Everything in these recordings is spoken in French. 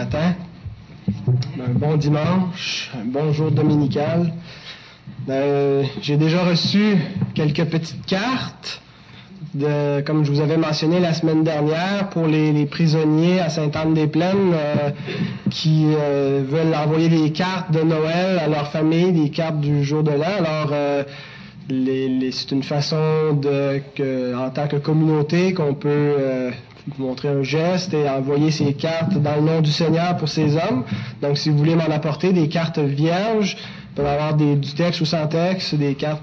Un bon dimanche, un bon jour dominical. Euh, j'ai déjà reçu quelques petites cartes, de, comme je vous avais mentionné la semaine dernière, pour les, prisonniers à Sainte-Anne-des-Plaines euh, qui euh, veulent envoyer des cartes de Noël à leur famille, des cartes du jour de l'an. Alors, c'est une façon de, en tant que communauté qu'on peut montrer un geste et envoyer ces cartes dans le nom du Seigneur pour ces hommes. Donc, si vous voulez m'en apporter des cartes vierges, peut avoir du texte ou sans texte, des cartes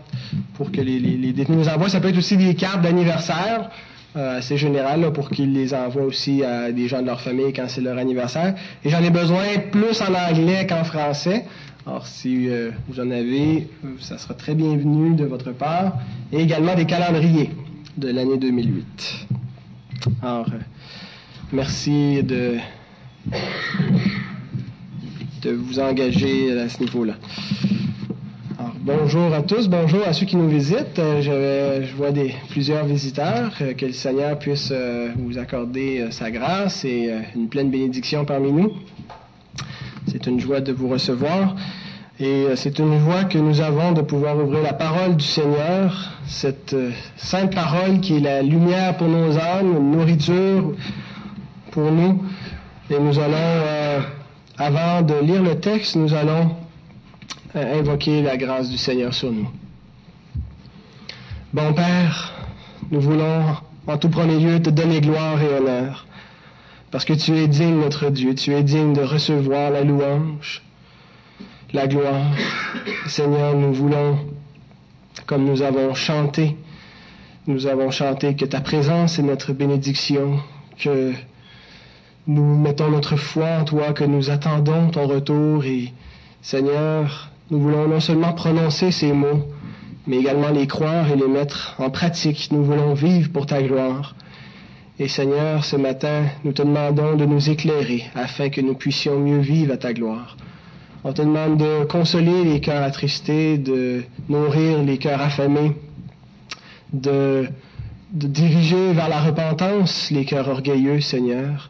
pour que les, les, détenus nous envoient. Ça peut être aussi des cartes d'anniversaire, euh, assez générales, pour qu'ils les envoient aussi à des gens de leur famille quand c'est leur anniversaire. Et j'en ai besoin plus en anglais qu'en français. Alors, si euh, vous en avez, ça sera très bienvenu de votre part. Et également des calendriers de l'année 2008. Alors, euh, merci de, vous engager à ce niveau-là. Alors, bonjour à tous, bonjour à ceux qui nous visitent. Euh, je, vois des, plusieurs visiteurs. Que le Seigneur puisse vous accorder sa grâce et une pleine bénédiction parmi nous. C'est une joie de vous recevoir. Et euh, c'est une joie que nous avons de pouvoir ouvrir la parole du Seigneur, cette euh, sainte parole qui est la lumière pour nos âmes, une nourriture pour nous. Et nous allons, euh, avant de lire le texte, nous allons invoquer la grâce du Seigneur sur nous. Bon Père, nous voulons en tout premier lieu te donner gloire et honneur, parce que tu es digne, notre Dieu, tu es digne de recevoir la louange la gloire. Seigneur, nous voulons, comme nous avons chanté, nous avons chanté que ta présence est notre bénédiction, que nous mettons notre foi en toi, que nous attendons ton retour et Seigneur, nous voulons non seulement prononcer ces mots, mais également les croire et les mettre en pratique. Nous voulons vivre pour ta gloire. Et Seigneur, ce matin, nous te demandons de nous éclairer afin que nous puissions mieux vivre à ta gloire. On te demande de consoler les cœurs attristés, de nourrir les cœurs affamés, de, diriger vers la repentance les cœurs orgueilleux, Seigneur,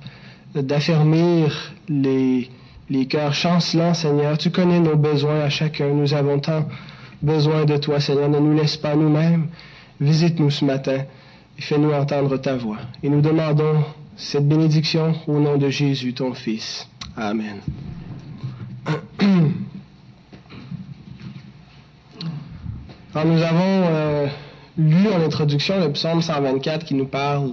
d'affermir les, les cœurs chancelants, Seigneur. Tu connais nos besoins à chacun. Nous avons tant besoin de toi, Seigneur. Ne nous laisse pas nous-mêmes. Visite-nous ce matin fais-nous entendre ta voix. Et nous demandons cette bénédiction au nom de Jésus, ton Fils. Amen. Alors nous avons euh, lu en introduction le psaume 124 qui nous parle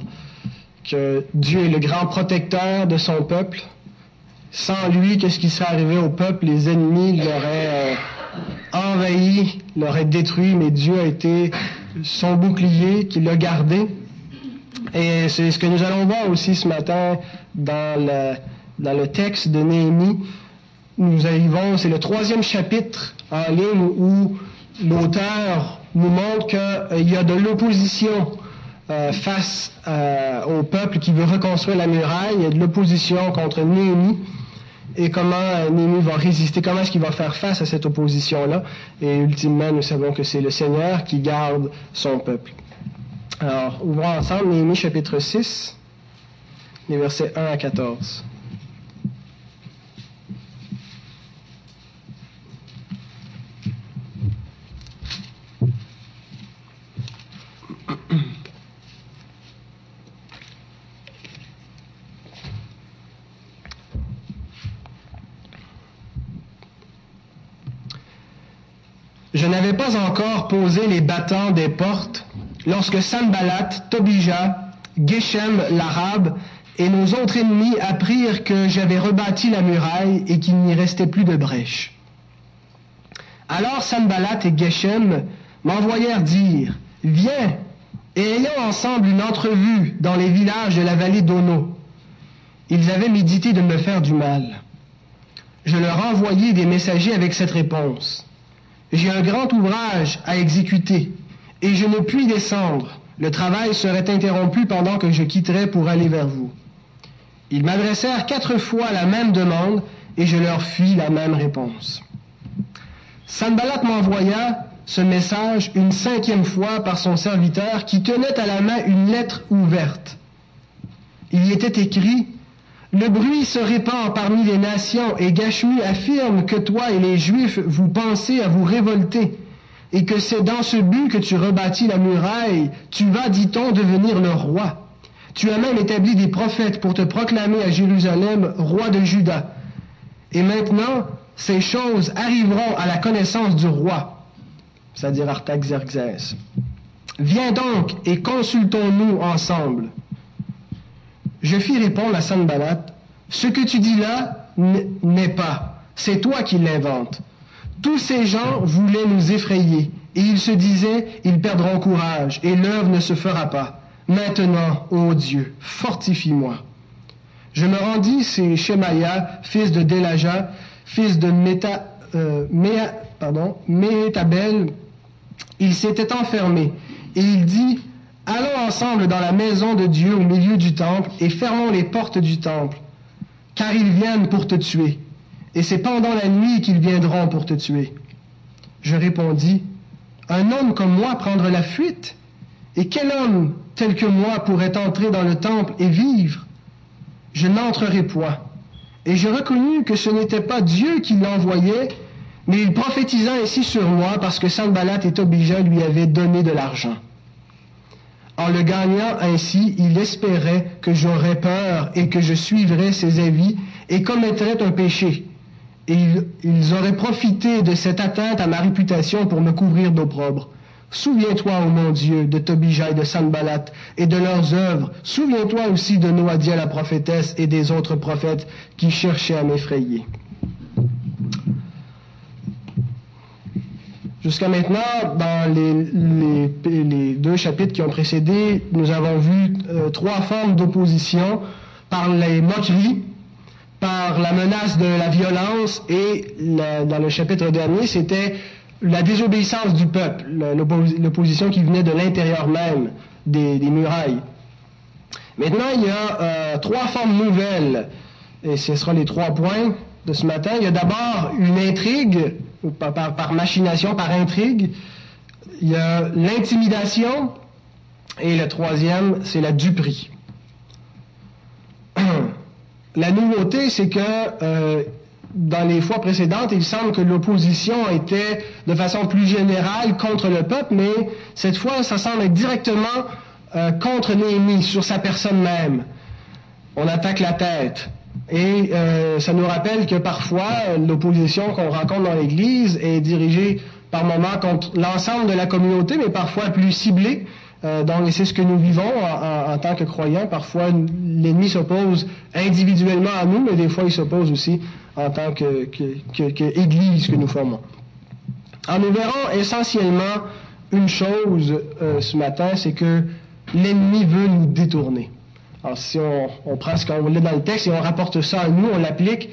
que Dieu est le grand protecteur de son peuple. Sans lui, qu'est-ce qui serait arrivé au peuple? Les ennemis l'auraient euh, envahi, l'auraient détruit, mais Dieu a été son bouclier qui l'a gardé. Et c'est ce que nous allons voir aussi ce matin dans le, dans le texte de Néhémie. Nous arrivons, c'est le troisième chapitre en ligne où l'auteur nous montre qu'il euh, y a de l'opposition euh, face euh, au peuple qui veut reconstruire la muraille, il y a de l'opposition contre Néhémie et comment Néhémie va résister, comment est-ce qu'il va faire face à cette opposition-là? Et ultimement, nous savons que c'est le Seigneur qui garde son peuple. Alors, ouvrons ensemble Néhémie chapitre 6, les versets 1 à 14. Je n'avais pas encore posé les battants des portes lorsque Sanballat, Tobija, Geshem l'Arabe et nos autres ennemis apprirent que j'avais rebâti la muraille et qu'il n'y restait plus de brèche. Alors Sanballat et Geshem m'envoyèrent dire, Viens et ayons ensemble une entrevue dans les villages de la vallée d'Ono. Ils avaient médité de me faire du mal. Je leur envoyai des messagers avec cette réponse. J'ai un grand ouvrage à exécuter et je ne puis descendre. Le travail serait interrompu pendant que je quitterais pour aller vers vous. Ils m'adressèrent quatre fois la même demande et je leur fis la même réponse. Sanballat m'envoya ce message une cinquième fois par son serviteur qui tenait à la main une lettre ouverte. Il y était écrit Le bruit se répand parmi les nations et Gashmu affirme que toi et les Juifs vous pensez à vous révolter et que c'est dans ce but que tu rebâtis la muraille. Tu vas, dit-on, devenir le roi. Tu as même établi des prophètes pour te proclamer à Jérusalem roi de Juda. Et maintenant, ces choses arriveront à la connaissance du roi, c'est-à-dire Artaxerxès. Viens donc et consultons-nous ensemble. Je fis répondre à Sanballat, ce que tu dis là n'est pas, c'est toi qui l'inventes. Tous ces gens voulaient nous effrayer, et ils se disaient, ils perdront courage, et l'œuvre ne se fera pas. Maintenant, ô Dieu, fortifie-moi. Je me rendis chez Shemaya, fils de Delaja, fils de Méta, euh, Métabel. Il s'était enfermé, et il dit, Allons ensemble dans la maison de Dieu au milieu du temple, et fermons les portes du temple, car ils viennent pour te tuer, et c'est pendant la nuit qu'ils viendront pour te tuer. Je répondis, Un homme comme moi prendre la fuite et quel homme tel que moi pourrait entrer dans le temple et vivre? Je n'entrerai point. Et je reconnus que ce n'était pas Dieu qui l'envoyait, mais il prophétisa ainsi sur moi parce que Sanballat et Tobija lui avaient donné de l'argent. En le gagnant ainsi, il espérait que j'aurais peur et que je suivrais ses avis et commettrais un péché. Et ils, auraient profité de cette atteinte à ma réputation pour me couvrir d'opprobre. Souviens-toi, ô mon Dieu, de Tobija et de Sanballat et de leurs œuvres. Souviens-toi aussi de Noadia la prophétesse et des autres prophètes qui cherchaient à m'effrayer. Jusqu'à maintenant, dans les, deux chapitres qui ont précédé, nous avons vu euh, trois formes d'opposition par les moqueries, par la menace de la violence et dans le chapitre dernier, c'était la désobéissance du peuple, l'opposition qui venait de l'intérieur même des, murailles. Maintenant, il y a euh, trois formes nouvelles, et ce sera les trois points de ce matin. Il y a d'abord une intrigue, par, machination, par intrigue. Il y a l'intimidation, et le troisième, c'est la duperie. La nouveauté, c'est que euh, dans les fois précédentes, il semble que l'opposition était de façon plus générale contre le peuple, mais cette fois, ça semble être directement euh, contre Néhémie, sur sa personne même. On attaque la tête. Et euh, ça nous rappelle que parfois, l'opposition qu'on rencontre dans l'Église est dirigée par moments contre l'ensemble de la communauté, mais parfois plus ciblée. Euh, donc, c'est ce que nous vivons en, tant que croyants. Parfois, l'ennemi s'oppose individuellement à nous, mais des fois, il s'oppose aussi en tant qu'Église que, que, que, nous formons. Alors, nous verrons essentiellement une chose euh, ce matin, c'est que l'ennemi veut nous détourner. Alors, si on, prend ce qu'on lit dans le texte et on rapporte ça à nous, on l'applique,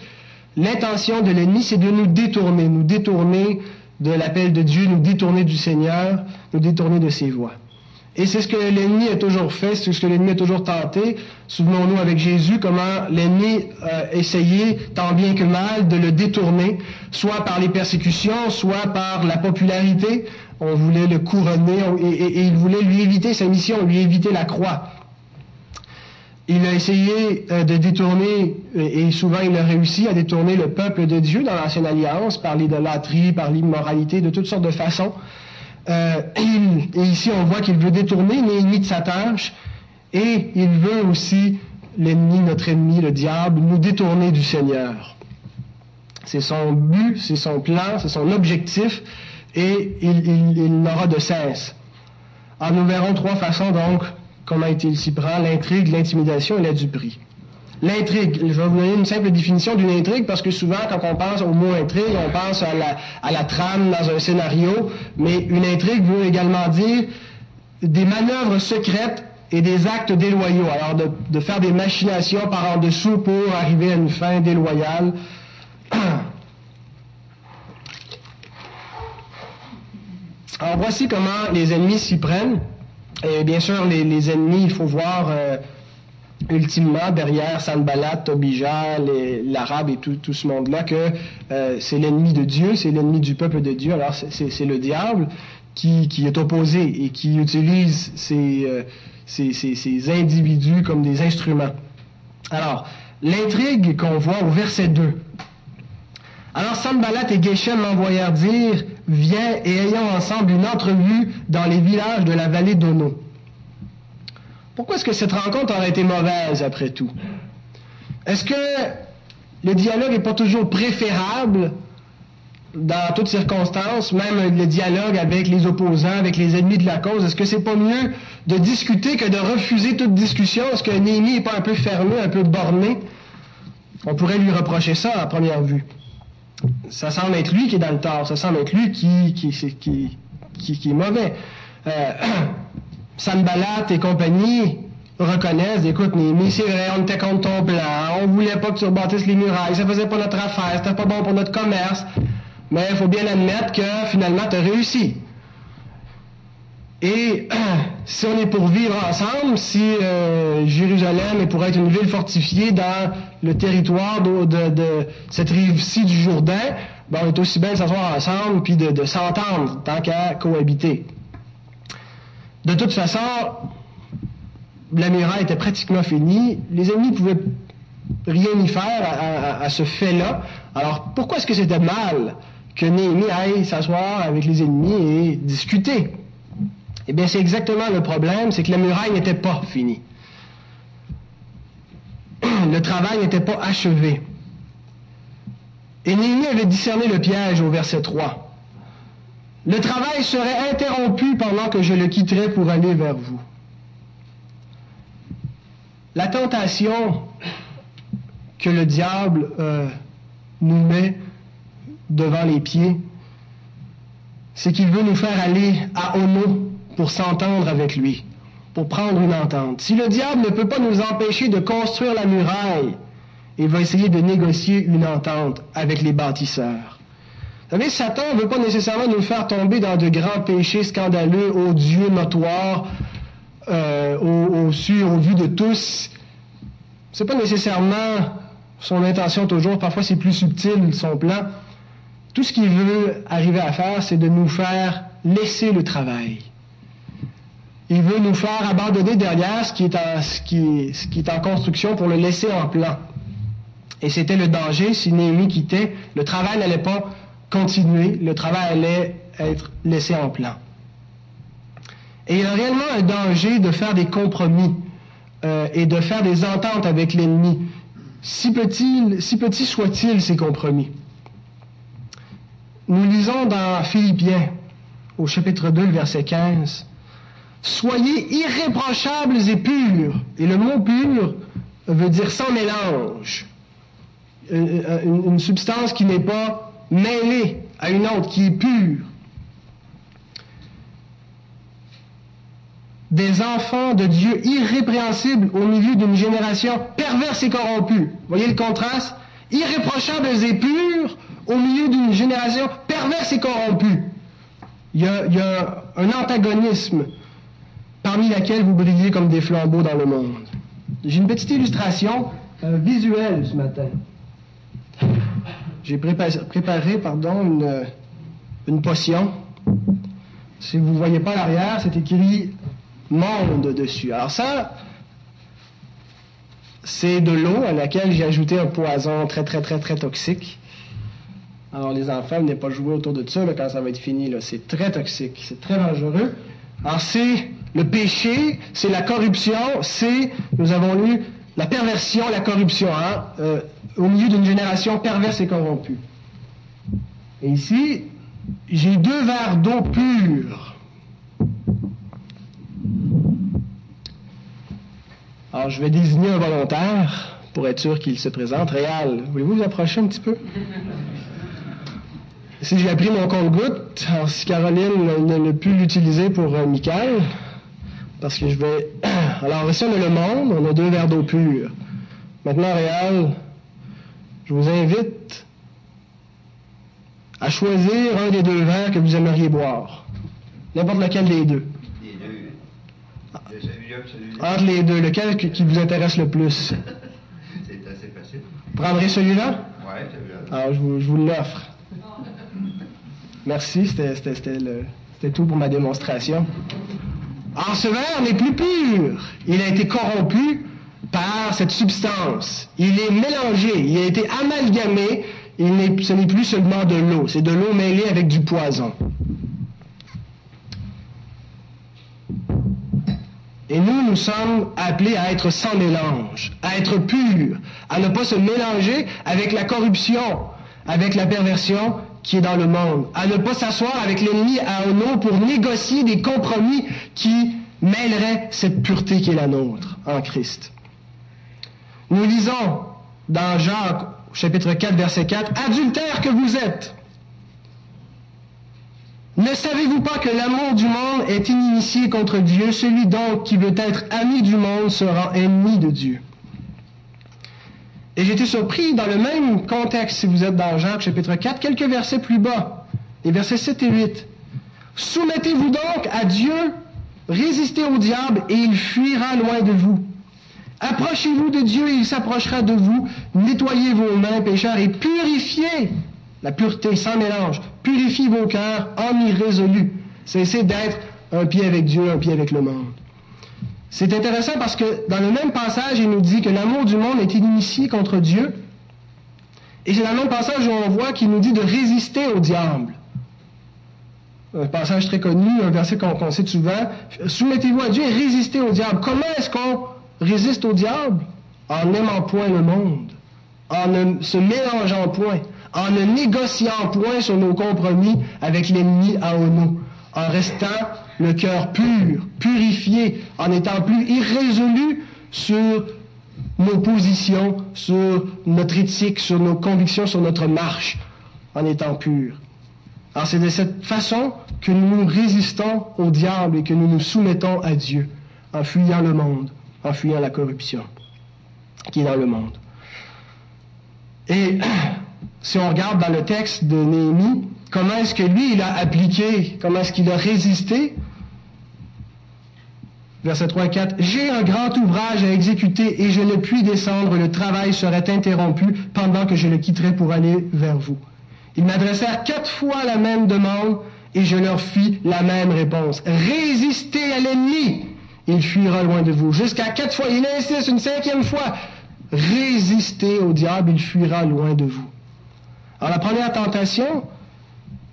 l'intention de l'ennemi, c'est de nous détourner, nous détourner de l'appel de Dieu, nous détourner du Seigneur, nous détourner de ses voies. Et c'est ce que l'ennemi a toujours fait, c'est ce que l'ennemi a toujours tenté. Souvenons-nous avec Jésus comment l'ennemi a essayé, tant bien que mal, de le détourner, soit par les persécutions, soit par la popularité. On voulait le couronner et, il voulait lui éviter sa mission, lui éviter la croix. Il a essayé euh, de détourner, et souvent il a réussi à détourner le peuple de Dieu dans l'Ancienne Alliance par l'idolâtrie, par l'immoralité, de toutes sortes de façons. Euh, et ici, on voit qu'il veut détourner l'ennemi de sa tâche et il veut aussi, l'ennemi, notre ennemi, le diable, nous détourner du Seigneur. C'est son but, c'est son plan, c'est son objectif et il, n'aura de cesse. Alors nous verrons trois façons donc comment il s'y prend, l'intrigue, l'intimidation et la duperie. L'intrigue, je vais vous donner une simple définition d'une intrigue parce que souvent, quand on pense au mot intrigue, on pense à la, trame dans un scénario, mais une intrigue veut également dire des manœuvres secrètes et des actes déloyaux. Alors, de faire des machinations par en dessous pour arriver à une fin déloyale. Alors, voici comment les ennemis s'y prennent. Et bien sûr, les, ennemis, il faut voir... Euh, ultimement, derrière Sanballat, Tobija, l'arabe et tout, ce monde-là, que euh, c'est l'ennemi de Dieu, c'est l'ennemi du peuple de Dieu. Alors, c'est le diable qui, est opposé et qui utilise ces, euh, individus comme des instruments. Alors, l'intrigue qu'on voit au verset 2. Alors Sanballat et Geshem m'envoyèrent dire, viens et ayons ensemble une entrevue dans les villages de la vallée d'Ono. Pourquoi est-ce que cette rencontre aurait été mauvaise après tout? Est-ce que le dialogue n'est pas toujours préférable dans toutes circonstances, même le dialogue avec les opposants, avec les ennemis de la cause, est-ce que c'est pas mieux de discuter que de refuser toute discussion? Est-ce que Néhémie n'est pas un peu fermé, un peu borné? On pourrait lui reprocher ça à première vue. Ça semble être lui qui est dans le tort, ça semble être lui qui, qui, qui, qui, est mauvais. Euh, Sanballat et compagnie reconnaissent, écoute Néhémie, c'est vrai, on était contre ton plan, on voulait pas que tu rebâtisses les murailles, ça faisait pas notre affaire, c'était pas bon pour notre commerce, mais il faut bien admettre que finalement, tu as réussi. Et si on est pour vivre ensemble, si euh, Jérusalem est pour être une ville fortifiée dans le territoire de, de, cette rive-ci du Jourdain, ben on est aussi bien de s'asseoir ensemble puis de, de s'entendre tant qu'à cohabiter. De toute façon, la était pratiquement finie. Les ennemis pouvaient rien y faire à, à ce fait-là. Alors pourquoi est-ce que c'était mal que Néhémie aille s'asseoir avec les ennemis et discuter? Eh bien, c'est exactement le problème, c'est que la muraille n'était pas finie. Le travail n'était pas achevé. Et Néhémie avait discerné le piège au verset 3. Le travail serait interrompu pendant que je le quitterais pour aller vers vous. La tentation que le diable euh, nous met devant les pieds, c'est qu'il veut nous faire aller à Ono pour s'entendre avec lui, pour prendre une entente. Si le diable ne peut pas nous empêcher de construire la muraille, il va essayer de négocier une entente avec les bâtisseurs. Vous savez, Satan ne veut pas nécessairement nous faire tomber dans de grands péchés scandaleux, odieux, notoires, euh, au, au au vu de tous. C'est pas nécessairement son intention toujours. Parfois, c'est plus subtil son plan. Tout ce qu'il veut arriver à faire, c'est de nous faire laisser le travail. Il veut nous faire abandonner derrière ce qui est en, construction pour le laisser en plan. Et c'était le danger si Néhémie quittait. Le travail n'allait pas continuer, le travail allait être laissé en plan. Et il y a réellement un danger de faire des compromis euh, et de faire des ententes avec l'ennemi, si petits si petit soient-ils ces compromis. Nous lisons dans Philippiens, au chapitre 2, verset 15, Soyez irréprochables et purs. Et le mot pur veut dire sans mélange. Une, une substance qui n'est pas mêlée à une autre, qui est pure. Des enfants de Dieu irrépréhensibles au milieu d'une génération perverse et corrompue. Voyez le contraste? Irréprochables et purs au milieu d'une génération perverse et corrompue. Il y, a, un antagonisme parmi laquelle vous brillez comme des flambeaux dans le monde. J'ai une petite illustration euh, visuelle ce matin. J'ai préparé, pardon, une, une, potion. Si vous ne voyez pas l'arrière, c'est écrit monde dessus. Alors ça, c'est de l'eau à laquelle j'ai ajouté un poison très, très, très, très toxique. Alors, les enfants, venez pas jouer autour de ça quand ça va être fini. C'est très toxique, c'est très dangereux. Alors, c'est le péché, c'est la corruption, c'est, nous avons lu, la perversion, la corruption, hein, euh, au milieu d'une génération perverse et corrompue. Et ici, j'ai deux verres d'eau pure. Alors, je vais désigner un volontaire pour être sûr qu'il se présente. Réal, voulez-vous vous approcher un petit peu? Si j'ai appris mon compte-goutte, alors si Caroline ne, peut l'utiliser pour euh, Michael, parce que je vais. Alors, ici, on a le monde, on a deux verres d'eau pure. Maintenant, Réal, je vous invite à choisir un des deux verres que vous aimeriez boire. N'importe lequel des deux. Les deux. Celui-là, Entre les deux, lequel qui vous intéresse le plus? C'est assez facile. Vous prendrez celui-là? Oui, celui-là. Alors, je vous, je vous l'offre. Merci, c'était tout pour ma démonstration. Alors ce verre n'est plus pur. Il a été corrompu par cette substance. Il est mélangé, il a été amalgamé, ce n'est plus seulement de l'eau, c'est de l'eau mêlée avec du poison. Et nous, nous sommes appelés à être sans mélange, à être purs, à ne pas se mélanger avec la corruption, avec la perversion qui est dans le monde, à ne pas s'asseoir avec l'ennemi à un nom pour négocier des compromis qui mêleraient cette pureté qui est la nôtre en Christ. Nous lisons dans Jacques chapitre 4 verset 4, Adultère que vous êtes, ne savez-vous pas que l'amour du monde est initié contre Dieu? Celui donc qui veut être ami du monde sera ennemi de Dieu. Et j'étais surpris dans le même contexte, si vous êtes dans Jacques chapitre 4, quelques versets plus bas, les versets 7 et 8. Soumettez-vous donc à Dieu, résistez au diable et il fuira loin de vous. Approchez-vous de Dieu et il s'approchera de vous. Nettoyez vos mains, pécheurs, et purifiez la pureté sans mélange. Purifiez vos cœurs en irrésolus. Cessez d'être un pied avec Dieu, un pied avec le monde. C'est intéressant parce que dans le même passage, il nous dit que l'amour du monde est initié contre Dieu. Et c'est dans le même passage où on voit qu'il nous dit de résister au diable. Un passage très connu, un verset qu'on cite souvent. Soumettez-vous à Dieu et résistez au diable. Comment est-ce qu'on résiste au diable? En n'aimant point le monde, en ne se mélangeant point, en ne négociant point sur nos compromis avec l'ennemi à nous, en restant le cœur pur, purifié, en étant plus irrésolu sur nos positions, sur notre éthique, sur nos convictions, sur notre marche, en étant pur. Alors c'est de cette façon que nous résistons au diable et que nous nous soumettons à Dieu, en fuyant le monde, en fuyant la corruption qui est dans le monde. Et si on regarde dans le texte de Néhémie, comment est-ce que lui, il a appliqué, comment est-ce qu'il a résisté Verset 3 et 4. J'ai un grand ouvrage à exécuter et je ne puis descendre, le travail serait interrompu pendant que je le quitterai pour aller vers vous. Ils m'adressèrent quatre fois la même demande et je leur fis la même réponse. Résistez à l'ennemi, il fuira loin de vous. Jusqu'à quatre fois, il insiste une cinquième fois. Résistez au diable, il fuira loin de vous. Alors la première tentation,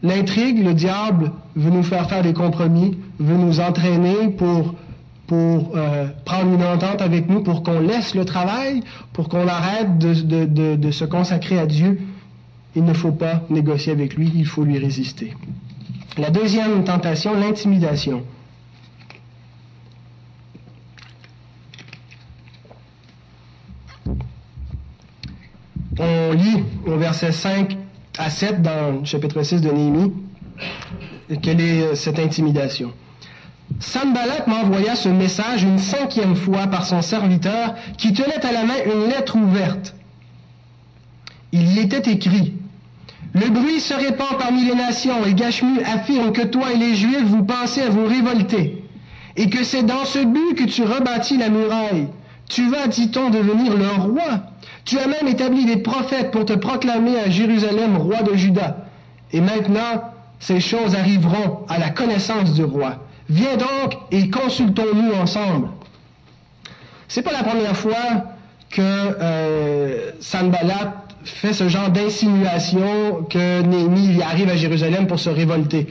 l'intrigue, le diable veut nous faire faire des compromis, veut nous entraîner pour, pour euh, prendre une entente avec nous, pour qu'on laisse le travail, pour qu'on arrête de, de se consacrer à Dieu. Il ne faut pas négocier avec lui, il faut lui résister. La deuxième tentation, l'intimidation. on lit au verset 5 à 7 dans le chapitre 6 de Néhémie, quelle est euh, cette intimidation. Sanballat m'envoya ce message une cinquième fois par son serviteur qui tenait à la main une lettre ouverte. Il était écrit Le bruit se répand parmi les nations et Gashmu affirme que toi et les Juifs vous pensez à vous révolter et que c'est dans ce but que tu rebâtis la muraille. Tu vas, dit-on, devenir leur roi. Tu as même établi des prophètes pour te proclamer à Jérusalem roi de Juda. Et maintenant, ces choses arriveront à la connaissance du roi. Viens donc et consultons-nous ensemble. C'est pas la première fois que euh, Sanballat fait ce genre d'insinuation que Néhémie arrive à Jérusalem pour se révolter.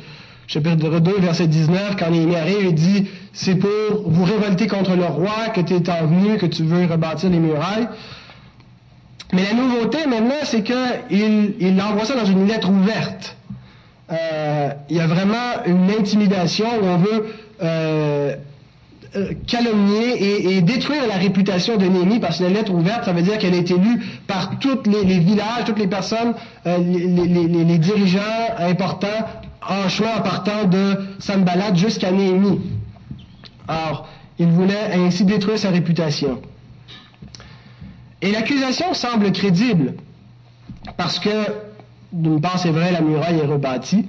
Chapitre 2, verset 19, quand Néhémie arrive, il dit, c'est pour vous révolter contre le roi que tu es en venu, que tu veux rebâtir les murailles. Mais la nouveauté maintenant, c'est qu'il il envoie ça dans une lettre ouverte. Euh, il y a vraiment une intimidation où on veut euh, euh, calomnier et, détruire la réputation de Néhémie parce que la lettre ouverte, ça veut dire qu'elle a été lue par tous les, villages, toutes les personnes, les, les, dirigeants importants en chemin en partant de Sanballat jusqu'à Néhémie. Alors, il voulait ainsi détruire sa réputation. Et l'accusation semble crédible, parce que, d'une part, c'est vrai, la muraille est rebâtie.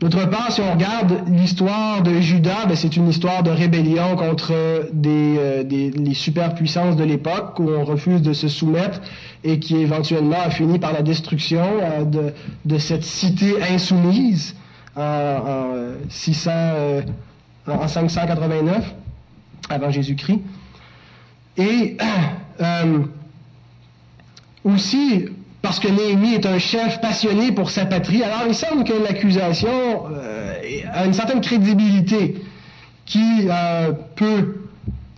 D'autre part, si on regarde l'histoire de Judas, ben, c'est une histoire de rébellion contre des, euh, les superpuissances de l'époque, où on refuse de se soumettre et qui éventuellement a fini par la destruction euh, de, cette cité insoumise en, en, 600, euh, 589 avant Jésus-Christ. Et aussi, parce que Néhémie est un chef passionné pour sa patrie, alors il semble que l'accusation euh, a une certaine crédibilité qui euh, peut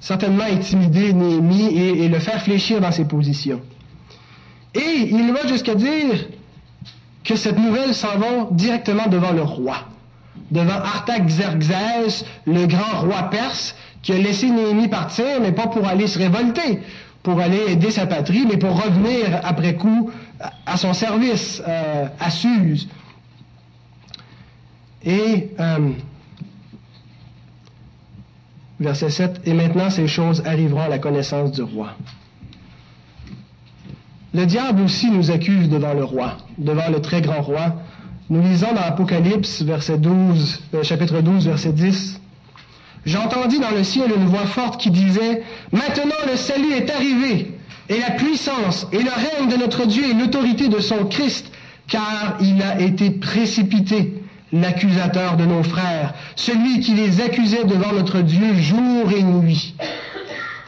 certainement intimider Néhémie et, et, le faire fléchir dans ses positions. Et il va jusqu'à dire que cette nouvelle s'en va directement devant le roi, devant Artaxerxès, le grand roi perse, qui a laissé Néhémie partir, mais pas pour aller se révolter, pour aller aider sa patrie, mais pour revenir après coup à son service, euh, à Suse. Et, euh, verset 7, Et maintenant ces choses arriveront à la connaissance du roi. Le diable aussi nous accuse devant le roi, devant le très grand roi. Nous lisons dans Apocalypse, verset 12, euh, chapitre 12, verset 10. J'entendis dans le ciel une voix forte qui disait, Maintenant le salut est arrivé, et la puissance, et le règne de notre Dieu, et l'autorité de son Christ, car il a été précipité, l'accusateur de nos frères, celui qui les accusait devant notre Dieu jour et nuit.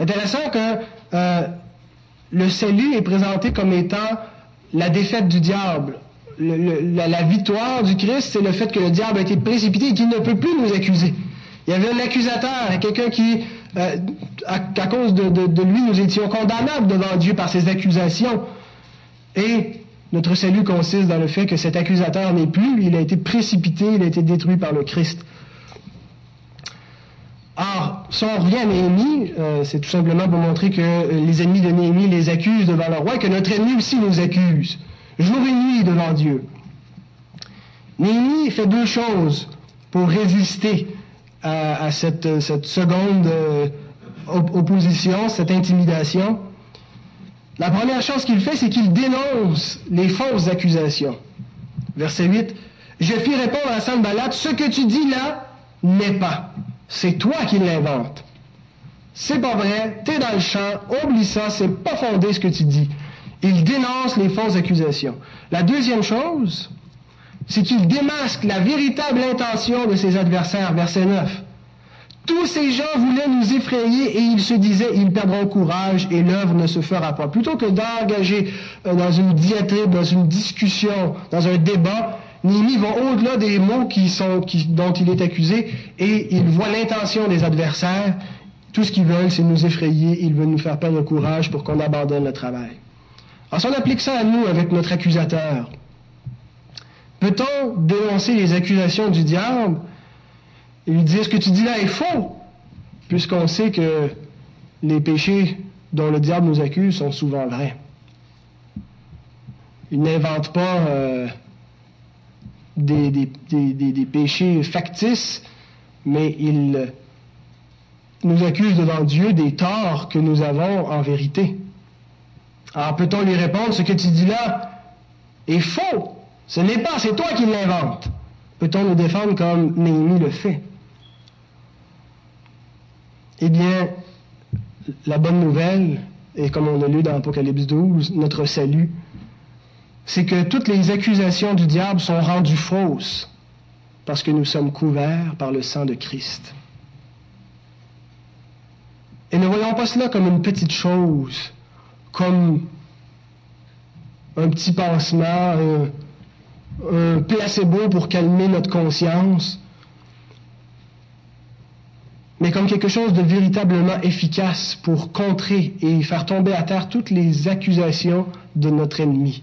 Intéressant que euh, le salut est présenté comme étant la défaite du diable. la, la, victoire du Christ, c'est le fait que le diable a été précipité et qu'il ne peut plus nous accuser. Il y avait un accusateur, quelqu'un qui, euh, à, cause de, lui, nous étions condamnables devant Dieu par ses accusations. Et notre salut consiste dans le fait que cet accusateur n'est plus, il a été précipité, il a été détruit par le Christ. Or, si on revient à Néhémie, euh, c'est tout simplement pour montrer que les ennemis de Néhémie les accusent devant le roi et que notre ennemi aussi nous accuse, jour et nuit devant Dieu. Néhémie fait deux choses pour résister à, cette, seconde euh, opposition, cette intimidation. La première chose qu'il fait, c'est qu'il dénonce les fausses accusations. Verset 8. Je fis répondre à Sanballat, ce que tu dis là n'est pas. C'est toi qui l'inventes. C'est pas vrai, t'es dans le champ, oublie ça, c'est pas fondé ce que tu dis. Il dénonce les fausses accusations. La deuxième chose, c'est qu'il démasque la véritable intention de ses adversaires. Verset 9. Tous ces gens voulaient nous effrayer et ils se disaient, ils perdront courage et l'œuvre ne se fera pas. Plutôt que d'engager euh, dans une diatribe, dans une discussion, dans un débat, Néhémie va au-delà des mots dont il est accusé et il voit l'intention des adversaires. Tout ce qu'ils veulent, c'est nous effrayer, ils veulent nous faire perdre courage pour qu'on abandonne le travail. Alors si on applique ça à nous avec notre accusateur, peut-on dénoncer les accusations du diable et lui dire ce que tu dis là est faux, puisqu'on sait que les péchés dont le diable nous accuse sont souvent vrais. Il n'invente pas euh, des, des, des, des, péchés factices, mais il nous accuse devant Dieu des torts que nous avons en vérité. Alors peut-on lui répondre, ce que tu dis là est faux, ce n'est pas, c'est toi qui l'inventes. Peut-on nous défendre comme Néhémie le fait? Eh bien, la bonne nouvelle, et comme on a lu dans Apocalypse 12, notre salut, c'est que toutes les accusations du diable sont rendues fausses parce que nous sommes couverts par le sang de Christ. Et ne voyons pas cela comme une petite chose, comme un petit pansement, un, un placebo pour calmer notre conscience, mais comme quelque chose de véritablement efficace pour contrer et faire tomber à terre toutes les accusations de notre ennemi.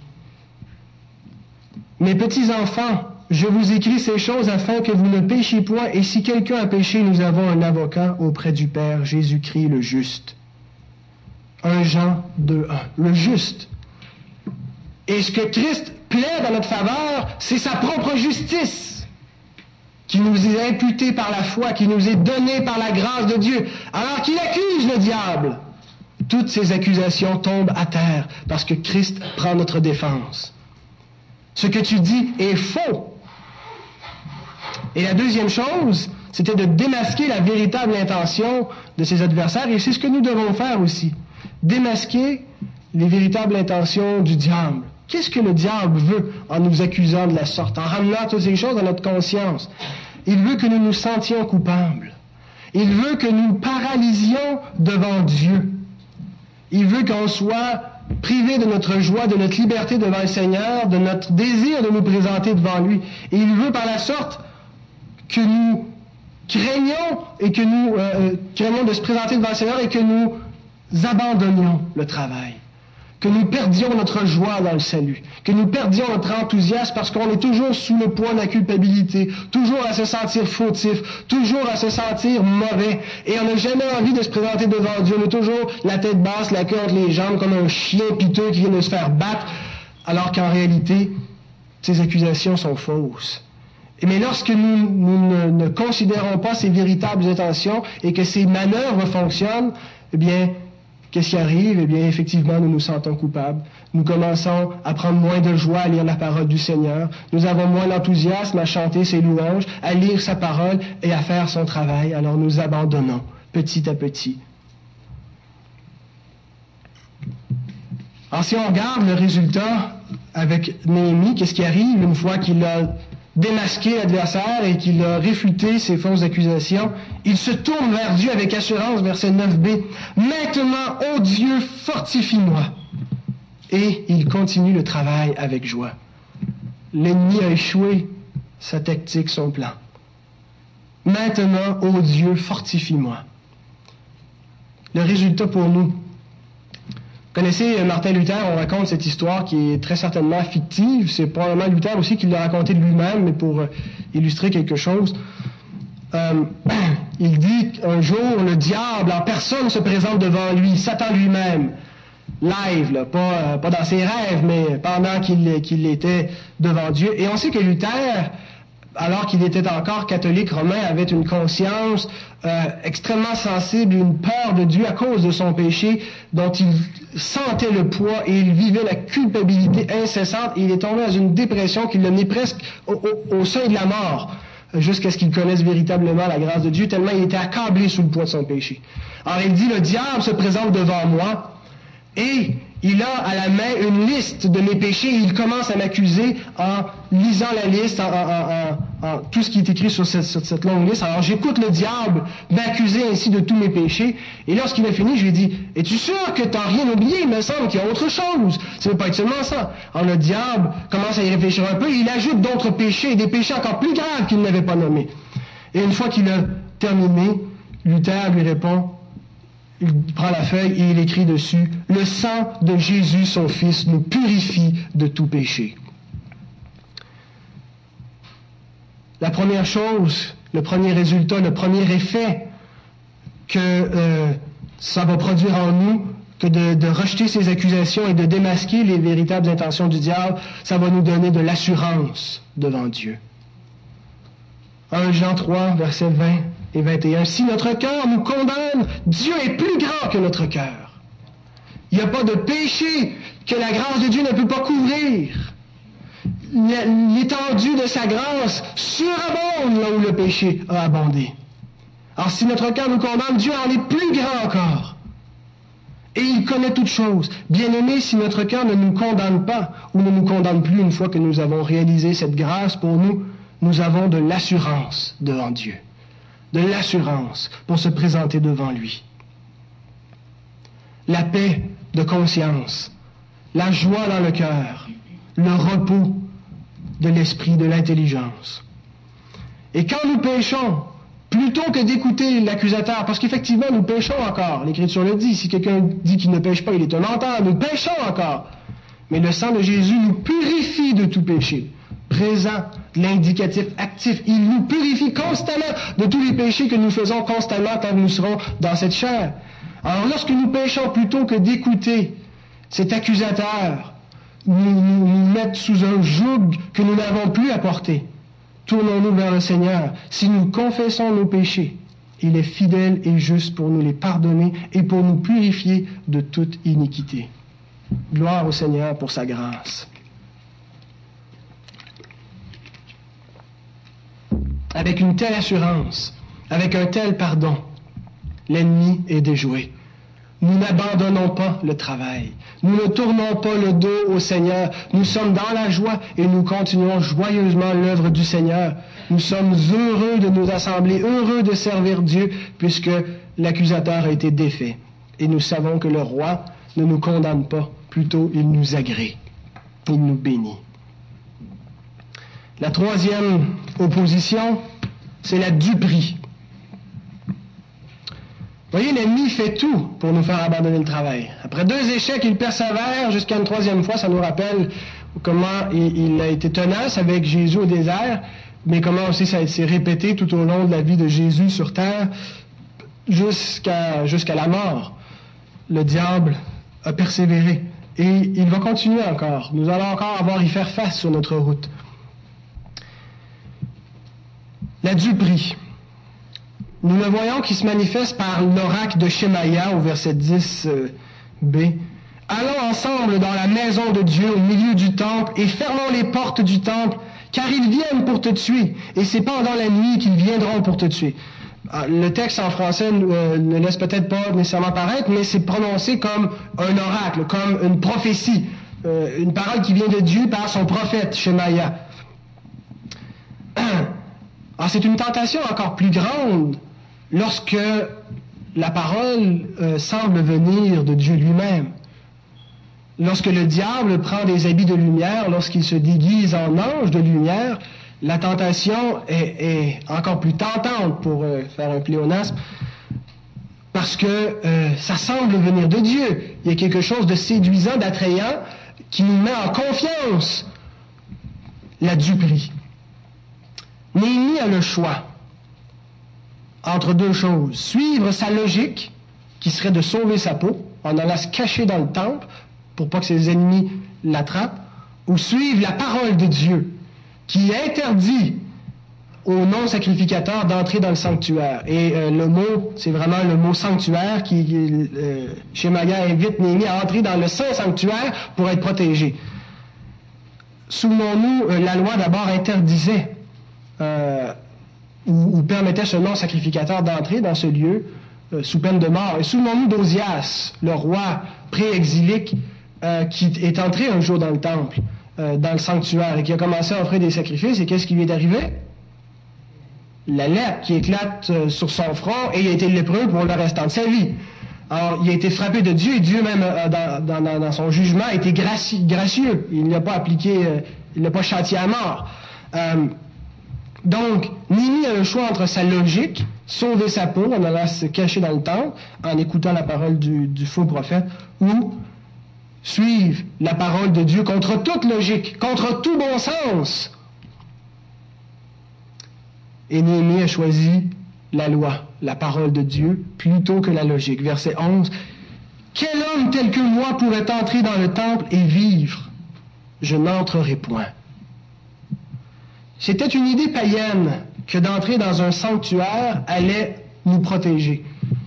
Mes petits enfants, je vous écris ces choses afin que vous ne péchiez point, et si quelqu'un a péché, nous avons un avocat auprès du Père, Jésus-Christ le juste. 1 Jean 2, 1. Le juste. Et ce que Christ plaide à notre faveur, c'est sa propre justice qui nous est imputé par la foi, qui nous est donné par la grâce de Dieu, alors qu'il accuse le diable. Toutes ces accusations tombent à terre parce que Christ prend notre défense. Ce que tu dis est faux. Et la deuxième chose, c'était de démasquer la véritable intention de ses adversaires, et c'est ce que nous devons faire aussi. Démasquer les véritables intentions du diable. Qu'est-ce que le diable veut en nous accusant de la sorte, en ramenant toutes ces choses à notre conscience? Il veut que nous nous sentions coupables. Il veut que nous paralysions devant Dieu. Il veut qu'on soit privé de notre joie, de notre liberté devant le Seigneur, de notre désir de nous présenter devant lui. Et il veut par la sorte que nous craignons et que nous euh, euh, craignons de se présenter devant le Seigneur et que nous abandonnions le travail que nous perdions notre joie dans le salut, que nous perdions notre enthousiasme parce qu'on est toujours sous le poids de la culpabilité, toujours à se sentir fautif, toujours à se sentir mauvais, et on n'a jamais envie de se présenter devant Dieu. On a toujours la tête basse, la queue entre les jambes, comme un chien piteux qui vient de se faire battre, alors qu'en réalité, ces accusations sont fausses. Mais lorsque nous, ne, considérons pas ces véritables intentions et que ces manœuvres fonctionnent, eh bien, Qu'est-ce qui arrive? Eh bien, effectivement, nous nous sentons coupables. Nous commençons à prendre moins de joie à lire la parole du Seigneur. Nous avons moins d'enthousiasme à chanter ses louanges, à lire sa parole et à faire son travail. Alors nous abandonnons petit à petit. Alors si on regarde le résultat avec Néhémie, qu'est-ce qui arrive une fois qu'il a démasqué l'adversaire et qu'il a réfuté ses fausses accusations, il se tourne vers Dieu avec assurance, verset 9b. Maintenant, ô Dieu, fortifie-moi. Et il continue le travail avec joie. L'ennemi a échoué sa tactique, son plan. Maintenant, ô Dieu, fortifie-moi. Le résultat pour nous, connaissez Martin Luther, on raconte cette histoire qui est très certainement fictive. C'est probablement Luther aussi qui l'a raconté de lui-même, mais pour euh, illustrer quelque chose. Euh, il dit qu'un jour, le diable en personne se présente devant lui, Satan lui-même, live, pas, euh, pas dans ses rêves, mais pendant qu'il était devant Dieu. Et on sait que Luther alors qu'il était encore catholique romain, avait une conscience euh, extrêmement sensible, une peur de Dieu à cause de son péché, dont il sentait le poids et il vivait la culpabilité incessante. Et il est tombé dans une dépression qui l'a mis presque au, au, sein de la mort, jusqu'à ce qu'il connaisse véritablement la grâce de Dieu, tellement il était accablé sous le poids de son péché. Alors il dit, le diable se présente devant moi et il a à la main une liste de mes péchés et il commence à m'accuser en lisant la liste, en, tout ce qui est écrit sur cette, longue liste. Alors j'écoute le diable m'accuser ainsi de tous mes péchés. Et lorsqu'il a fini, je lui dis, es-tu sûr que tu n'as rien oublié? Il me semble qu'il y a autre chose. Ça ne peut pas seulement ça. Alors le diable commence à y réfléchir un peu. Il ajoute d'autres péchés, des péchés encore plus graves qu'il n'avait pas nommés. Et une fois qu'il a terminé, Luther lui répond, il prend la feuille et il écrit dessus, Le sang de Jésus, son Fils, nous purifie de tout péché. La première chose, le premier résultat, le premier effet que euh, ça va produire en nous, que de, de, rejeter ces accusations et de démasquer les véritables intentions du diable, ça va nous donner de l'assurance devant Dieu. 1 Jean 3, verset 20 et 21. Si notre cœur nous condamne, Dieu est plus grand que notre cœur. Il n'y a pas de péché que la grâce de Dieu ne peut pas couvrir. L'étendue de sa grâce surabonde là où le péché a abondé. Alors si notre cœur nous condamne, Dieu en est plus grand encore. Et il connaît toutes choses. Bien-aimé, si notre cœur ne nous condamne pas ou ne nous condamne plus une fois que nous avons réalisé cette grâce pour nous, nous avons de l'assurance devant Dieu de l'assurance pour se présenter devant lui. La paix de conscience, la joie dans le cœur, le repos de l'esprit, de l'intelligence. Et quand nous péchons, plutôt que d'écouter l'accusateur, parce qu'effectivement nous péchons encore, l'Écriture le dit, si quelqu'un dit qu'il ne pêche pas, il est un menteur, nous péchons encore. Mais le sang de Jésus nous purifie de tout péché présent, l'indicatif actif. Il nous purifie constamment de tous les péchés que nous faisons constamment que nous serons dans cette chair. Alors lorsque nous péchons plutôt que d'écouter cet accusateur, nous, nous, sous un joug que nous n'avons plus à porter. Tournons-nous vers le Seigneur. Si nous confessons nos péchés, il est fidèle et juste pour nous les pardonner et pour nous purifier de toute iniquité. Gloire au Seigneur pour sa grâce. avec une telle assurance, avec un tel pardon, l'ennemi est déjoué. Nous n'abandonnons pas le travail. Nous ne tournons pas le dos au Seigneur. Nous sommes dans la joie et nous continuons joyeusement l'œuvre du Seigneur. Nous sommes heureux de nous assembler, heureux de servir Dieu, puisque l'accusateur a été défait. Et nous savons que le roi ne nous condamne pas, plutôt il nous agrée, il nous bénit. La troisième opposition, c'est la duperie. Voyez, l'ennemi fait tout pour nous faire abandonner le travail. Après deux échecs, il persévère jusqu'à une troisième fois. Ça nous rappelle comment il, a été tenace avec Jésus au désert, mais comment aussi ça s'est répété tout au long de la vie de Jésus sur terre jusqu'à jusqu'à la mort. Le diable a persévéré et il va continuer encore. Nous allons encore avoir à y faire face sur notre route. La duperie. Nous le voyons qui se manifeste par l'oracle de Shemaya au verset 10b. Allons ensemble dans la maison de Dieu au milieu du temple et fermons les portes du temple, car ils viennent pour te tuer, et c'est pendant la nuit qu'ils viendront pour te tuer. Ah, le texte en français euh, ne laisse peut-être pas nécessairement paraître, mais c'est prononcé comme un oracle, comme une prophétie, euh, une parole qui vient de Dieu par son prophète, Shemaya. Alors c'est une tentation encore plus grande lorsque la parole euh, semble venir de Dieu lui-même. Lorsque le diable prend des habits de lumière, lorsqu'il se déguise en ange de lumière, la tentation est, encore plus tentante pour euh, faire un pléonasme, parce que euh, ça semble venir de Dieu. Il y a quelque chose de séduisant, d'attrayant, qui nous met en confiance. La duperie. Néhémie a le choix entre deux choses. Suivre sa logique, qui serait de sauver sa peau, en allant se cacher dans le temple pour pas que ses ennemis l'attrapent, ou suivre la parole de Dieu, qui interdit aux non-sacrificateurs d'entrer dans le sanctuaire. Et euh, le mot, c'est vraiment le mot sanctuaire qui, euh, chez Maya, invite Néhémie à entrer dans le saint sanctuaire pour être protégé. Souvenons-nous, euh, la loi d'abord interdisait euh, ou, permettait ce non-sacrificateur d'entrer dans ce lieu euh, sous peine de mort. Et souvenons-nous d'Osias, le roi pré-exilique, euh, qui est entré un jour dans le temple, dans le sanctuaire, et qui a commencé à offrir des sacrifices. Et qu'est-ce qui lui est arrivé? La lèpre qui éclate sur son front, et il a été lépreux pour le restant de sa vie. Alors, il a été frappé de Dieu, et Dieu même, dans, son jugement, a été gracieux. Il ne l'a pas appliqué, il ne l'a pas châtié à mort. Donc, Nimi a le choix entre sa logique, sauver sa peau en allant se cacher dans le temple, en écoutant la parole du, faux prophète, ou suivre la parole de Dieu contre toute logique, contre tout bon sens. Et Néhémie a choisi la loi, la parole de Dieu, plutôt que la logique. Verset 11. Quel homme tel que moi pourrait entrer dans le temple et vivre? Je n'entrerai point. C'était une idée païenne que d'entrer dans un sanctuaire allait nous protéger.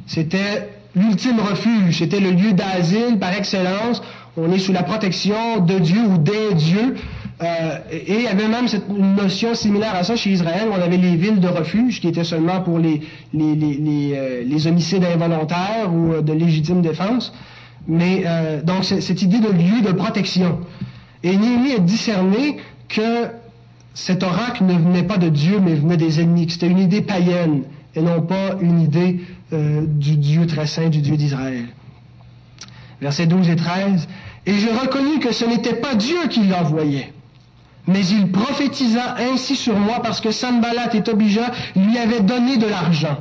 C'était l'ultime refuge, c'était le lieu d'asile par excellence. On est sous la protection de Dieu ou des dieux. Euh, et il y avait même cette, une notion similaire à ça chez Israël. On avait les villes de refuge qui étaient seulement pour les, les, les, euh, les, homicides involontaires ou euh, de légitime défense. Mais donc cette idée de lieu de protection. Et Néhémie a discerné que cet oracle ne venait pas de Dieu, mais venait des ennemis, c'était une idée païenne et non pas une idée euh, du Dieu très saint, du Dieu d'Israël. Versets 12 et 13. Et je reconnus que ce n'était pas Dieu qui l'envoyait, mais il prophétisa ainsi sur moi parce que Sanballat et Tobija lui avaient donné de l'argent.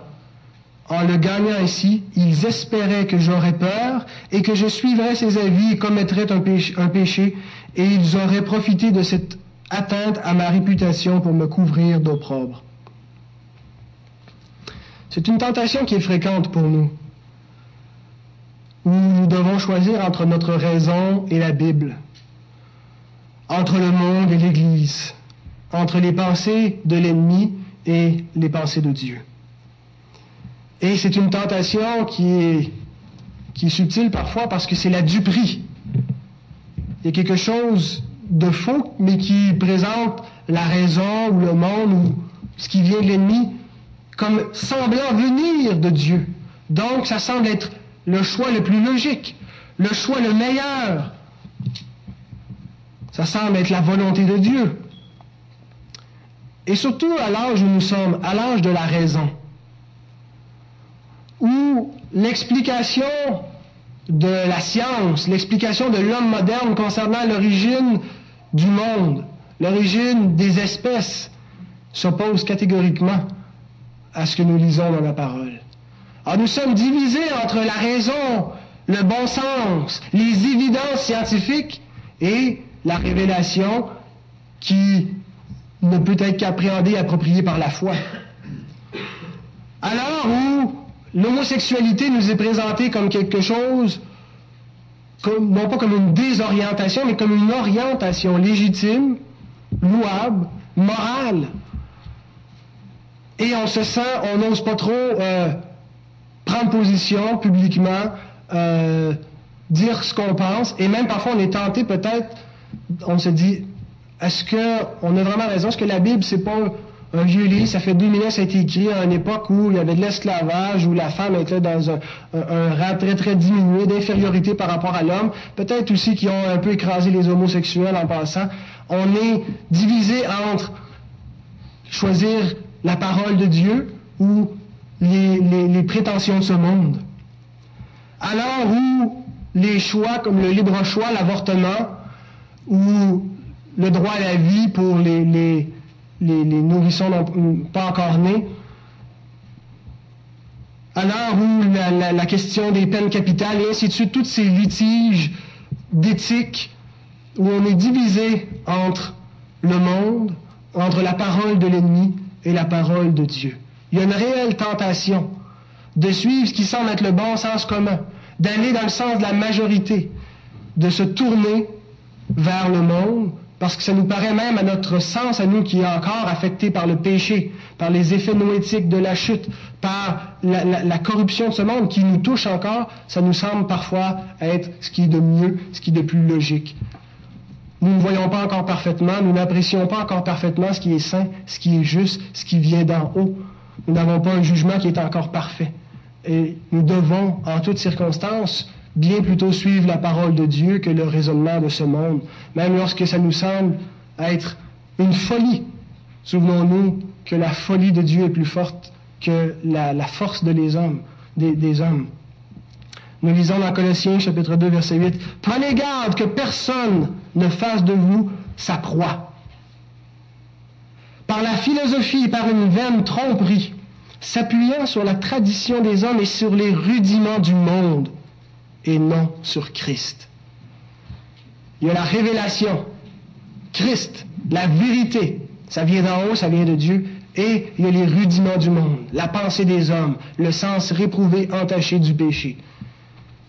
En le gagnant ainsi, ils espéraient que j'aurais peur et que je suivrais ses avis et commettrais un péché, un péché et ils auraient profité de cette atteinte à ma réputation pour me couvrir d'opprobre. C'est une tentation qui est fréquente pour nous, où nous devons choisir entre notre raison et la Bible, entre le monde et l'Église, entre les pensées de l'ennemi et les pensées de Dieu. Et c'est une tentation qui est, qui est subtile parfois parce que c'est la duperie. Il y a quelque chose de faux, mais qui présente la raison ou le monde ou ce qui vient de l'ennemi comme semblant venir de Dieu. Donc, ça semble être le choix le plus logique, le choix le meilleur. Ça semble être la volonté de Dieu. Et surtout à l'âge où nous sommes, à l'âge de la raison, où l'explication de la science, l'explication de l'homme moderne concernant l'origine du monde, l'origine des espèces, s'oppose catégoriquement à ce que nous lisons dans la parole. Alors nous sommes divisés entre la raison, le bon sens, les évidences scientifiques et la révélation qui ne peut être qu'appréhendée et appropriée par la foi. Alors où l'homosexualité nous est présentée comme quelque chose, non pas comme une désorientation, mais comme une orientation légitime, louable, morale. Et on se sent, on n'ose pas trop euh, prendre position publiquement, euh, dire ce qu'on pense, et même parfois on est tenté peut-être, on se dit, est-ce qu'on a vraiment raison? Est-ce que la Bible, c'est pas un vieux livre, ça fait 2000 ans, ça a été écrit à une époque où il y avait de l'esclavage, où la femme était dans un, rang très très diminué d'infériorité par rapport à l'homme. Peut-être aussi qu'ils ont un peu écrasé les homosexuels en passant. On est divisé entre choisir la parole de Dieu ou les, prétentions de ce monde. Alors où les choix comme le libre choix, l'avortement, ou le droit à la vie pour les, nourrissons pas encore nés. Alors où la, la, question des peines capitales et ainsi de suite, tous ces litiges d'éthique où on est divisé entre le monde, entre la parole de l'ennemi et la parole de Dieu. Il y a une réelle tentation de suivre ce qui semble être le bon sens commun, d'aller dans le sens de la majorité, de se tourner vers le monde parce que ça nous paraît même à notre sens, à nous qui est encore affecté par le péché, par les effets noétiques de la chute, par la, corruption de ce monde qui nous touche encore, ça nous semble parfois être ce qui est de mieux, ce qui est de plus logique. Nous ne voyons pas encore parfaitement, nous n'apprécions pas encore parfaitement ce qui est saint, ce qui est juste, ce qui vient d'en haut. Nous n'avons pas un jugement qui est encore parfait. Et nous devons, en toutes circonstances, bien plutôt suivre la parole de Dieu que le raisonnement de ce monde, même lorsque ça nous semble être une folie. Souvenons-nous que la folie de Dieu est plus forte que la, force de les hommes, des, hommes. Nous lisons dans Colossiens chapitre 2 verset 8, Prenez garde que personne ne fasse de vous sa proie. Par la philosophie et par une vaine tromperie, s'appuyant sur la tradition des hommes et sur les rudiments du monde, et non sur Christ. Il y a la révélation, Christ, la vérité, ça vient d'en haut, ça vient de Dieu, et il y a les rudiments du monde, la pensée des hommes, le sens réprouvé, entaché du péché.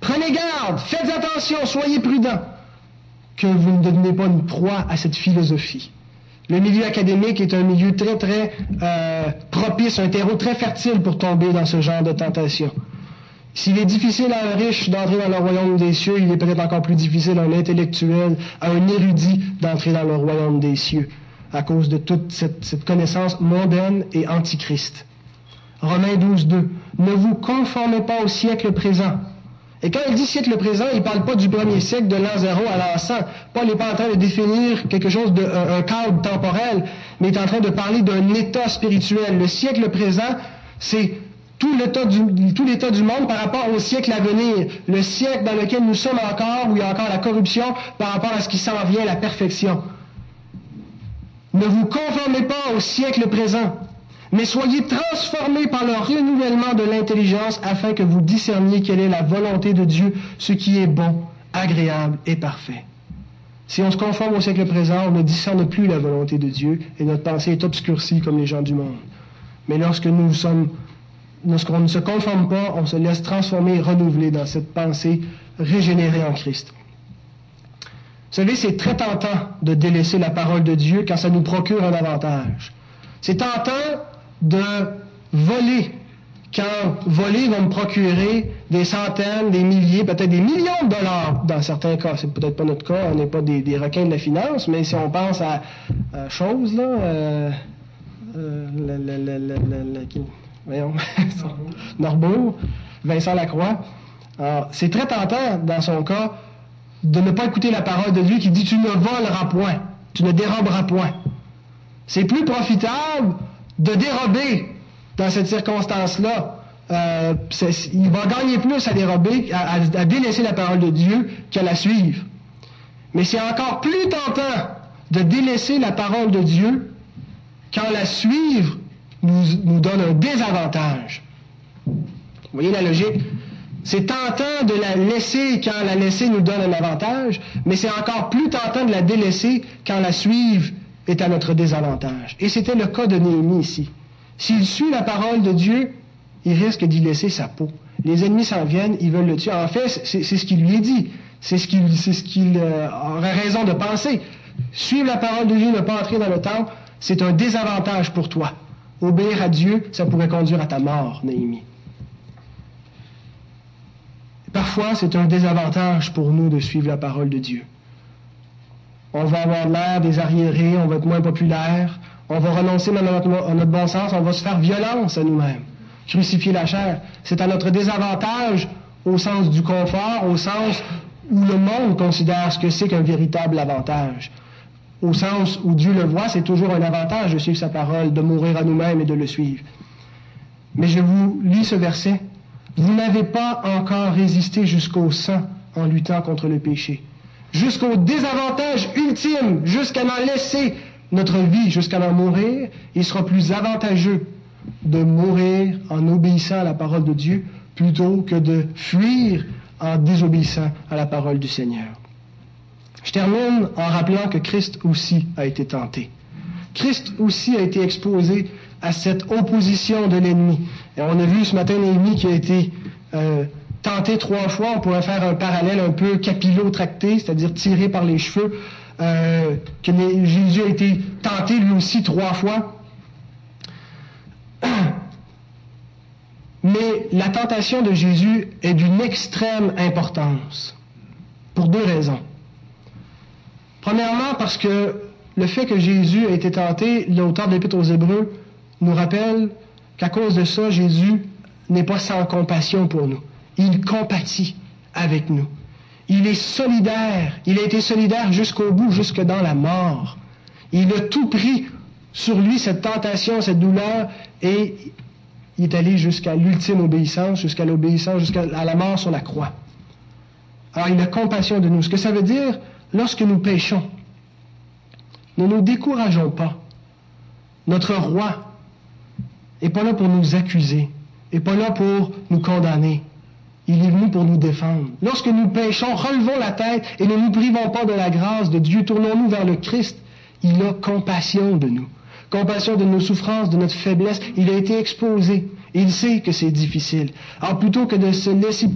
Prenez garde, faites attention, soyez prudents, que vous ne devenez pas une proie à cette philosophie. Le milieu académique est un milieu très, très euh, propice, un terreau très fertile pour tomber dans ce genre de tentation. S'il est difficile à un riche d'entrer dans le royaume des cieux, il est peut-être encore plus difficile à un intellectuel, à un érudit d'entrer dans le royaume des cieux, à cause de toute cette, connaissance mondaine et antichrist. Romains 12, 2. Ne vous conformez pas au siècle présent. Et quand il dit siècle présent, il ne parle pas du premier siècle de l'an zéro à l'an 100. Paul n'est pas en train de définir quelque chose de, cadre temporel, mais il est en train de parler d'un état spirituel. Le siècle présent, c'est tout l'état du, du monde par rapport au siècle à venir, le siècle dans lequel nous sommes encore, où il y a encore la corruption, par rapport à ce qui s'en vient, la perfection. Ne vous conformez pas au siècle présent, mais soyez transformés par le renouvellement de l'intelligence afin que vous discerniez quelle est la volonté de Dieu, ce qui est bon, agréable et parfait. Si on se conforme au siècle présent, on ne discerne plus la volonté de Dieu et notre pensée est obscurcie comme les gens du monde. Mais lorsque nous sommes lorsqu'on ne se conforme pas, on se laisse transformer et renouveler dans cette pensée régénérée en Christ. Vous savez, c'est très tentant de délaisser la parole de Dieu quand ça nous procure un avantage. C'est tentant de voler quand voler va me procurer des centaines, des milliers, peut-être des millions de dollars dans certains cas. C'est peut-être pas notre cas, on n'est pas des, requins de la finance, mais si on pense à, choses, là, euh, euh, voyons, Vincent Lacroix. C'est très tentant, dans son cas, de ne pas écouter la parole de Dieu qui dit Tu ne voleras point, tu ne déroberas point. C'est plus profitable de dérober dans cette circonstance-là euh, il va gagner plus à dérober, à, délaisser la parole de Dieu qu'à la suivre. Mais c'est encore plus tentant de délaisser la parole de Dieu quand la suivre nous, nous donne un désavantage. Vous voyez la logique? C'est tentant de la laisser quand la laisser nous donne un avantage, mais c'est encore plus tentant de la délaisser quand la suivre est à notre désavantage. Et c'était le cas de Néhémie ici. S'il suit la parole de Dieu, il risque d'y laisser sa peau. Les ennemis s'en viennent, ils veulent le tuer. En fait, c'est ce qu'il lui est dit. C'est ce qu'il euh, aurait raison de penser. Suivre la parole de Dieu, ne pas entrer dans le temple, c'est un désavantage pour toi. Obéir à Dieu, ça pourrait conduire à ta mort, Néhémie. Parfois, c'est un désavantage pour nous de suivre la parole de Dieu. On va avoir l'air des arriérés, on va être moins populaire, on va renoncer à notre, notre bon sens, on va se faire violence à nous-mêmes crucifier la chair. C'est à notre désavantage au sens du confort, au sens où le monde considère ce que c'est qu'un véritable avantage. Au sens où Dieu le voit, c'est toujours un avantage de suivre sa parole, de mourir à nous-mêmes et de le suivre. Mais je vous lis ce verset. Vous n'avez pas encore résisté jusqu'au sang en luttant contre le péché. Jusqu'au désavantage ultime, jusqu'à en laisser notre vie, jusqu'à en mourir, il sera plus avantageux de mourir en obéissant à la parole de Dieu plutôt que de fuir en désobéissant à la parole du Seigneur. Je termine en rappelant que Christ aussi a été tenté. Christ aussi a été exposé à cette opposition de l'ennemi. Et on a vu ce matin l'ennemi qui a été euh, tenté trois fois. On pourrait faire un parallèle un peu capillotracté, c'est-à-dire tiré par les cheveux, euh, que Jésus a été tenté lui aussi trois fois. Mais la tentation de Jésus est d'une extrême importance, pour deux raisons. Premièrement, parce que le fait que Jésus a été tenté, l'auteur de l'Épître aux Hébreux nous rappelle qu'à cause de ça, Jésus n'est pas sans compassion pour nous. Il compatit avec nous. Il est solidaire. Il a été solidaire jusqu'au bout, jusque dans la mort. Il a tout pris sur lui, cette tentation, cette douleur, et il est allé jusqu'à l'ultime obéissance, jusqu'à l'obéissance, jusqu'à la mort sur la croix. Alors il a compassion de nous. Ce que ça veut dire, lorsque nous péchons, ne nous décourageons pas. Notre roi n'est pas là pour nous accuser, n'est pas là pour nous condamner. Il est venu pour nous défendre. Lorsque nous péchons, relevons la tête et ne nous privons pas de la grâce de Dieu. Tournons-nous vers le Christ. Il a compassion de nous compassion de nos souffrances, de notre faiblesse. Il a été exposé. Il sait que c'est difficile. Alors plutôt que de se laisser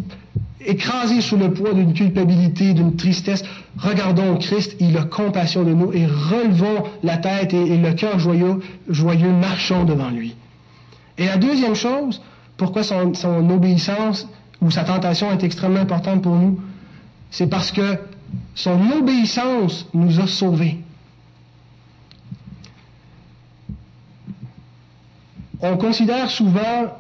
écraser sous le poids d'une culpabilité, d'une tristesse, regardons Christ, il a compassion de nous et relevons la tête et, le cœur joyeux, joyeux, marchons devant lui. Et la deuxième chose, pourquoi son obéissance ou sa tentation est extrêmement importante pour nous, c'est parce que son obéissance nous a sauvés. on considère souvent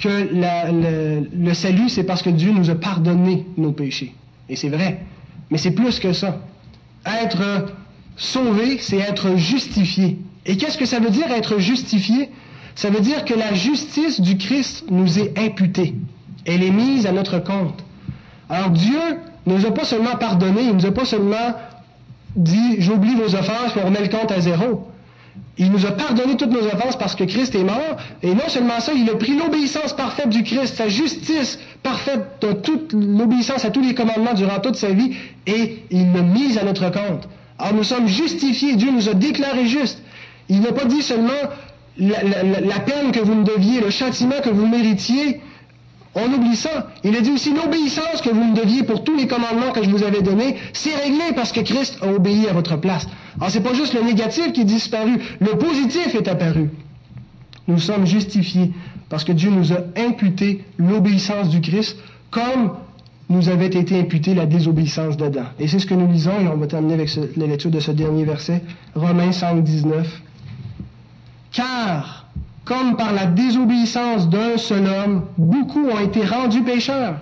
que le, salut, c'est parce que Dieu nous a pardonné nos péchés. Et c'est vrai. Mais c'est plus que ça. Être sauvé, c'est être justifié. Et qu'est-ce que ça veut dire être justifié? Ça veut dire que la justice du Christ nous est imputée. Elle est mise à notre compte. Alors Dieu ne nous a pas seulement pardonné, il ne nous a pas seulement dit j'oublie vos offenses et on remet le compte à zéro. Il nous a pardonné toutes nos offenses parce que Christ est mort. Et non seulement ça, il a pris l'obéissance parfaite du Christ, sa justice parfaite, de toute l'obéissance à tous les commandements durant toute sa vie, et il l'a mise à notre compte. Alors nous sommes justifiés, Dieu nous a déclarés justes. Il n'a pas dit seulement la, la, peine que vous me deviez, le châtiment que vous méritiez, on oublie ça. Il a dit aussi l'obéissance que vous me deviez pour tous les commandements que je vous avais donnés, c'est réglé parce que Christ a obéi à votre place. Alors c'est pas juste le négatif qui est disparu, le positif est apparu. Nous sommes justifiés parce que Dieu nous a imputé l'obéissance du Christ comme nous avait été imputée la désobéissance d'Adam. Et c'est ce que nous lisons, et on va terminer avec la lecture de ce dernier verset, Romains 5, 19. Car comme par la désobéissance d'un seul homme, beaucoup ont été rendus pécheurs.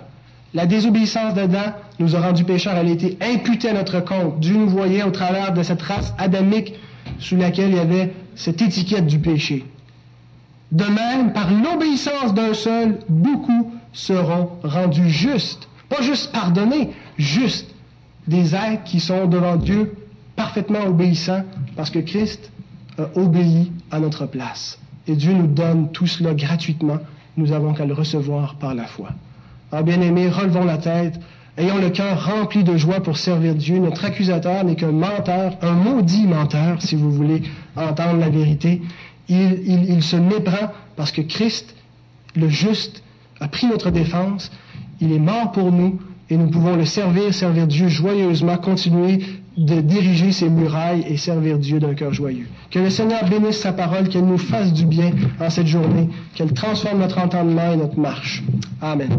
La désobéissance d'Adam nous a rendus pécheurs. Elle a été imputée à notre compte. Dieu nous voyait au travers de cette race adamique sous laquelle il y avait cette étiquette du péché. De même, par l'obéissance d'un seul, beaucoup seront rendus justes. Pas juste pardonnés, justes. Des êtres qui sont devant Dieu parfaitement obéissants parce que Christ a obéi à notre place. Et Dieu nous donne tout cela gratuitement. Nous avons qu'à le recevoir par la foi. Ah, bien-aimés, relevons la tête, ayons le cœur rempli de joie pour servir Dieu. Notre accusateur n'est qu'un menteur, un maudit menteur, si vous voulez entendre la vérité. Il se méprend parce que Christ, le juste, a pris notre défense. Il est mort pour nous et nous pouvons le servir, servir Dieu joyeusement, continuer de diriger ses murailles et servir Dieu d'un cœur joyeux. Que le Seigneur bénisse sa parole, qu'elle nous fasse du bien en cette journée, qu'elle transforme notre entendement et notre marche. Amen.